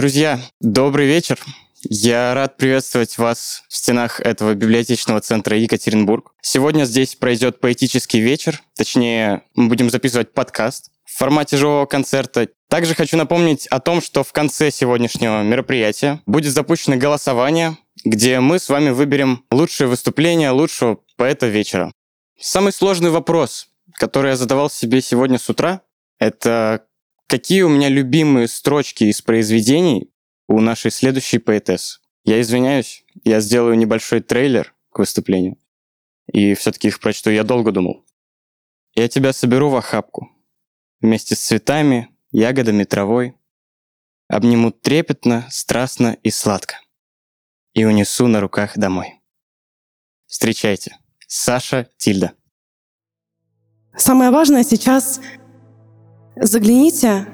Друзья, добрый вечер. Я рад приветствовать вас в стенах этого библиотечного центра Екатеринбург. Сегодня здесь пройдет поэтический вечер, точнее, мы будем записывать подкаст в формате живого концерта. Также хочу напомнить о том, что в конце сегодняшнего мероприятия будет запущено голосование, где мы с вами выберем лучшее выступление лучшего поэта вечера. Самый сложный вопрос, который я задавал себе сегодня с утра, это какие у меня любимые строчки из произведений у нашей следующей поэтессы. Я извиняюсь, я сделаю небольшой трейлер к выступлению. И все-таки их прочту, я долго думал. Я тебя соберу в охапку. Вместе с цветами, ягодами, травой. Обниму трепетно, страстно и сладко. И унесу на руках домой. Встречайте, Саша Тильда. Самое важное сейчас загляните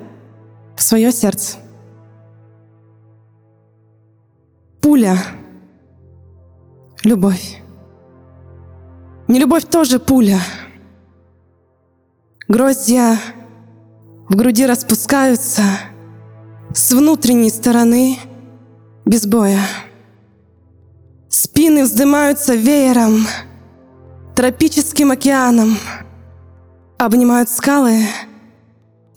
в свое сердце. Пуля. Любовь. Не любовь тоже пуля. Гроздья в груди распускаются с внутренней стороны без боя. Спины вздымаются веером, тропическим океаном, обнимают скалы,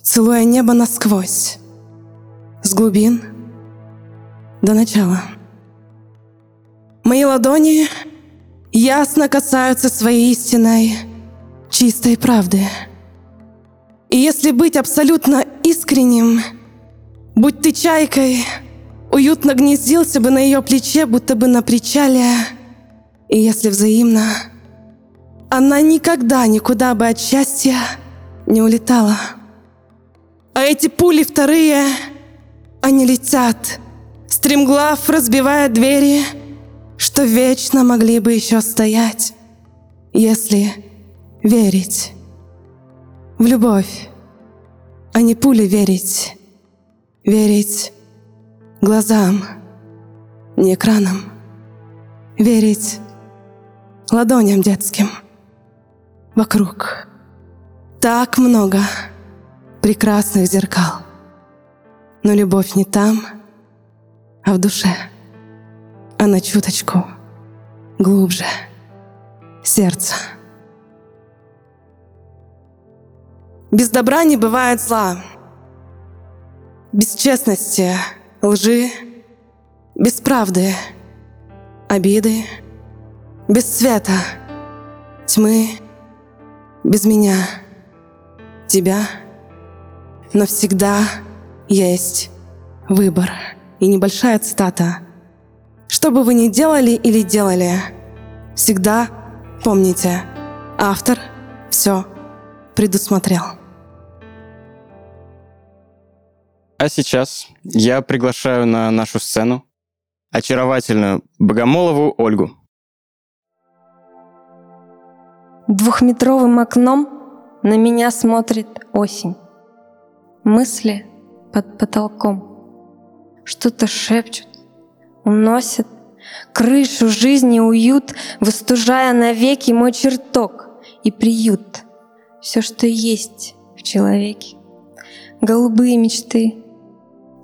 целуя небо насквозь, с глубин до начала. Мои ладони ясно касаются своей истинной, чистой правды. И если быть абсолютно искренним, будь ты чайкой, уютно гнездился бы на ее плече, будто бы на причале. И если взаимно, она никогда никуда бы от счастья не улетала. А эти пули вторые, они летят, стремглав разбивая двери — что вечно могли бы еще стоять, если верить в любовь, а не пули верить, верить глазам, не экранам, верить ладоням детским вокруг. Так много прекрасных зеркал, но любовь не там, а в душе. А на чуточку глубже сердце. Без добра не бывает зла, без честности, лжи, без правды, обиды, без света, тьмы, без меня, тебя, но всегда есть выбор. И небольшая цитата – что бы вы ни делали или делали, всегда помните, автор все предусмотрел. А сейчас я приглашаю на нашу сцену очаровательную Богомолову Ольгу. Двухметровым окном на меня смотрит осень. Мысли под потолком. Что-то шепчут, уносит крышу жизни уют, выстужая навеки мой чертог и приют. Все, что есть в человеке. Голубые мечты,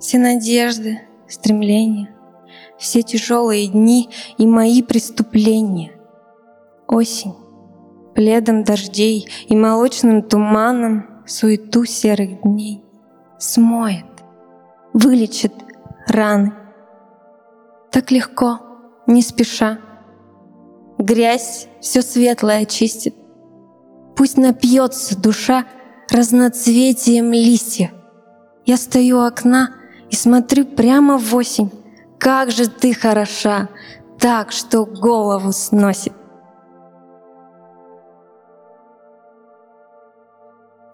все надежды, стремления, все тяжелые дни и мои преступления. Осень, пледом дождей и молочным туманом суету серых дней смоет, вылечит раны — так легко, не спеша. Грязь все светлое очистит. Пусть напьется душа разноцветием листья. Я стою у окна и смотрю прямо в осень. Как же ты хороша, так, что голову сносит.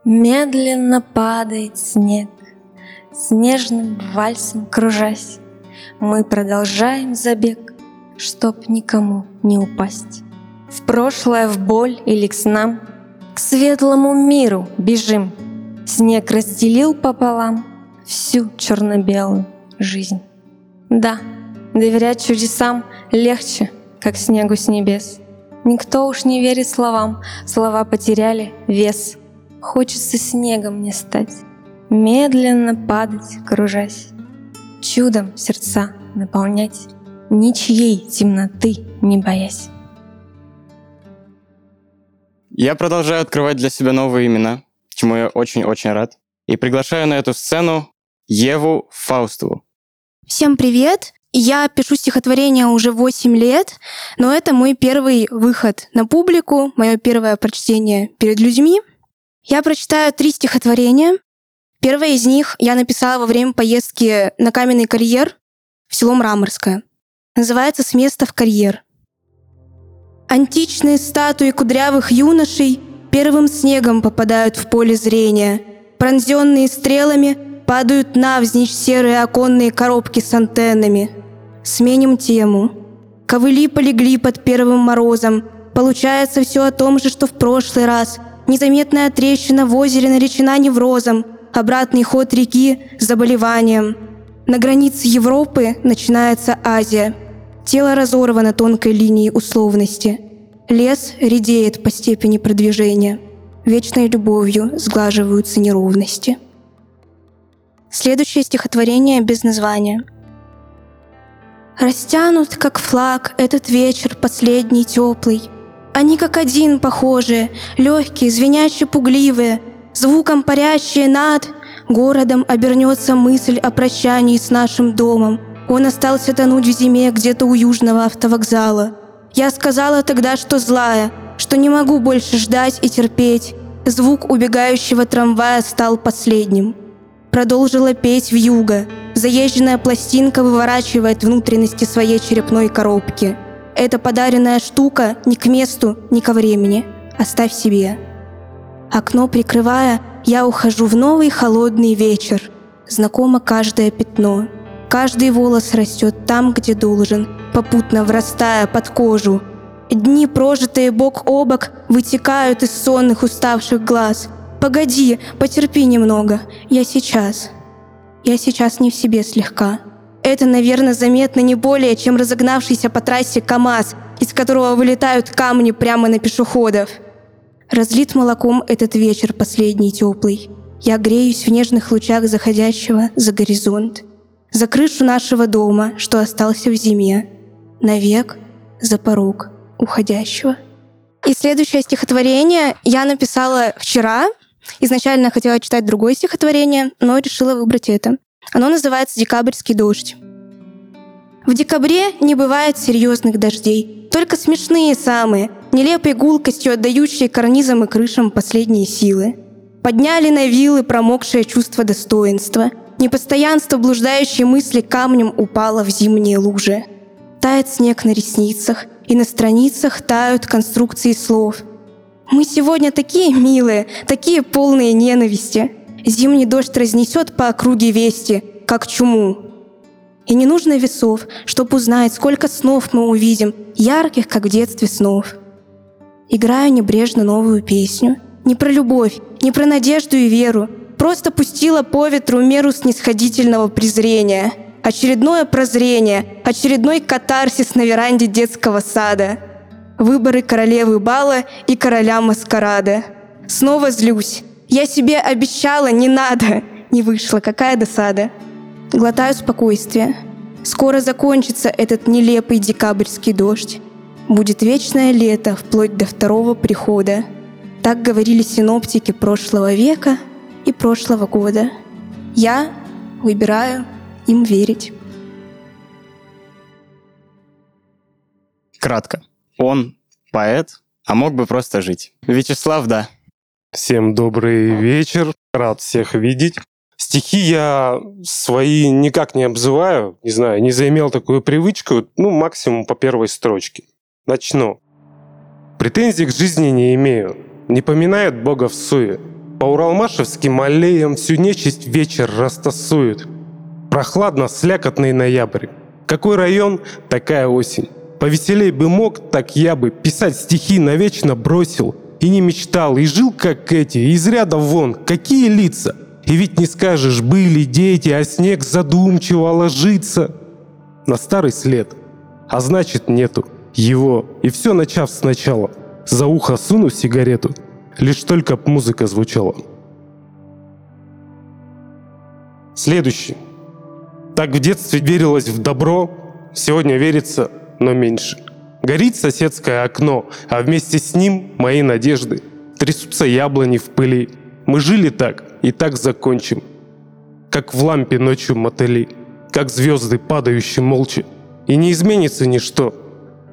Медленно падает снег, снежным вальсом кружась. Мы продолжаем забег, чтоб никому не упасть. В прошлое, в боль или к снам, к светлому миру бежим. Снег разделил пополам всю черно-белую жизнь. Да, доверять чудесам легче, как снегу с небес. Никто уж не верит словам, слова потеряли вес. Хочется снегом мне стать, медленно падать, кружась чудом сердца наполнять, ничьей темноты не боясь. Я продолжаю открывать для себя новые имена, чему я очень-очень рад. И приглашаю на эту сцену Еву Фаустову. Всем привет! Я пишу стихотворение уже 8 лет, но это мой первый выход на публику, мое первое прочтение перед людьми. Я прочитаю три стихотворения. Первое из них я написала во время поездки на каменный карьер в село Мраморское. Называется «С места в карьер». Античные статуи кудрявых юношей первым снегом попадают в поле зрения. Пронзенные стрелами падают навзничь серые оконные коробки с антеннами. Сменим тему. Ковыли полегли под первым морозом. Получается все о том же, что в прошлый раз. Незаметная трещина в озере наречена неврозом. Обратный ход реки – заболеванием. На границе Европы начинается Азия – Тело разорвано тонкой линией условности. Лес редеет по степени продвижения. Вечной любовью сглаживаются неровности. Следующее стихотворение без названия. Растянут, как флаг, этот вечер последний теплый. Они как один похожи, легкие, звенящие, пугливые, звуком парящие над городом обернется мысль о прощании с нашим домом — он остался тонуть в зиме где-то у южного автовокзала. Я сказала тогда, что злая, что не могу больше ждать и терпеть. Звук убегающего трамвая стал последним. Продолжила петь в юго. Заезженная пластинка выворачивает внутренности своей черепной коробки. Эта подаренная штука ни к месту, ни ко времени. Оставь себе. Окно прикрывая, я ухожу в новый холодный вечер. Знакомо каждое пятно. Каждый волос растет там, где должен, попутно врастая под кожу. Дни, прожитые бок о бок, вытекают из сонных уставших глаз. Погоди, потерпи немного, я сейчас. Я сейчас не в себе слегка. Это, наверное, заметно не более, чем разогнавшийся по трассе КАМАЗ, из которого вылетают камни прямо на пешеходов. Разлит молоком этот вечер последний теплый. Я греюсь в нежных лучах заходящего за горизонт за крышу нашего дома, что остался в зиме, навек за порог уходящего. И следующее стихотворение я написала вчера. Изначально хотела читать другое стихотворение, но решила выбрать это. Оно называется «Декабрьский дождь». В декабре не бывает серьезных дождей, только смешные самые, нелепой гулкостью отдающие карнизам и крышам последние силы. Подняли на вилы промокшее чувство достоинства — Непостоянство блуждающей мысли камнем упало в зимние лужи. Тает снег на ресницах, и на страницах тают конструкции слов. Мы сегодня такие милые, такие полные ненависти. Зимний дождь разнесет по округе вести, как чуму. И не нужно весов, чтоб узнать, сколько снов мы увидим, ярких, как в детстве снов. Играю небрежно новую песню. Не про любовь, не про надежду и веру, просто пустила по ветру меру снисходительного презрения. Очередное прозрение, очередной катарсис на веранде детского сада. Выборы королевы бала и короля маскарада. Снова злюсь. Я себе обещала, не надо. Не вышло, какая досада. Глотаю спокойствие. Скоро закончится этот нелепый декабрьский дождь. Будет вечное лето вплоть до второго прихода. Так говорили синоптики прошлого века — и прошлого года. Я выбираю им верить. Кратко. Он поэт, а мог бы просто жить. Вячеслав, да. Всем добрый вечер. Рад всех видеть. Стихи я свои никак не обзываю, не знаю, не заимел такую привычку, ну, максимум по первой строчке. Начну. Претензий к жизни не имею, не поминает Бога в суе. По Уралмашевским аллеям всю нечисть вечер растасует. Прохладно слякотный ноябрь. Какой район, такая осень. Повеселей бы мог, так я бы писать стихи навечно бросил. И не мечтал, и жил как эти, из ряда вон, какие лица. И ведь не скажешь, были дети, а снег задумчиво ложится. На старый след. А значит нету его. И все начав сначала. За ухо суну сигарету — Лишь только музыка звучала. Следующий. Так в детстве верилось в добро, сегодня верится, но меньше. Горит соседское окно, а вместе с ним мои надежды. Трясутся яблони в пыли. Мы жили так и так закончим. Как в лампе ночью мотыли, как звезды, падающие молча. И не изменится ничто,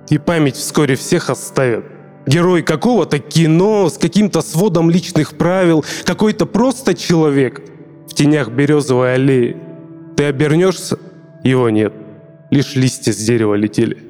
и память вскоре всех оставят. Герой какого-то кино с каким-то сводом личных правил, какой-то просто человек в тенях березовой аллеи. Ты обернешься, его нет, лишь листья с дерева летели.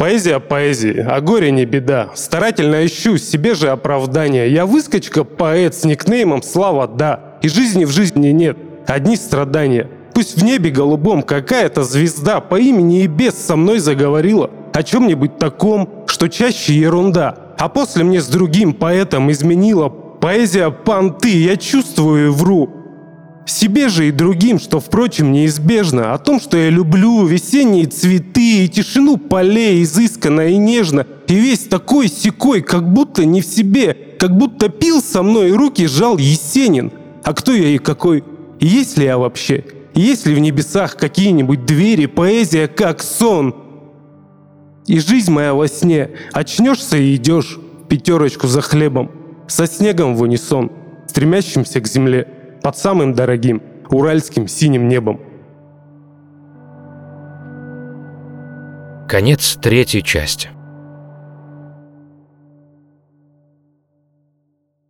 Поэзия поэзии, а горе не беда. Старательно ищу себе же оправдание. Я выскочка, поэт с никнеймом «Слава, да». И жизни в жизни нет, одни страдания. Пусть в небе голубом какая-то звезда по имени и без со мной заговорила о чем-нибудь таком, что чаще ерунда. А после мне с другим поэтом изменила поэзия понты, я чувствую и вру. Себе же и другим, что, впрочем, неизбежно, о том, что я люблю весенние цветы и тишину полей изысканно и нежно, и весь такой секой, как будто не в себе, как будто пил со мной и руки жал Есенин. А кто я и какой? Есть ли я вообще? Есть ли в небесах какие-нибудь двери, поэзия как сон? И жизнь моя во сне. Очнешься и идешь пятерочку за хлебом, со снегом в унисон, стремящимся к земле, под самым дорогим уральским синим небом. Конец третьей части.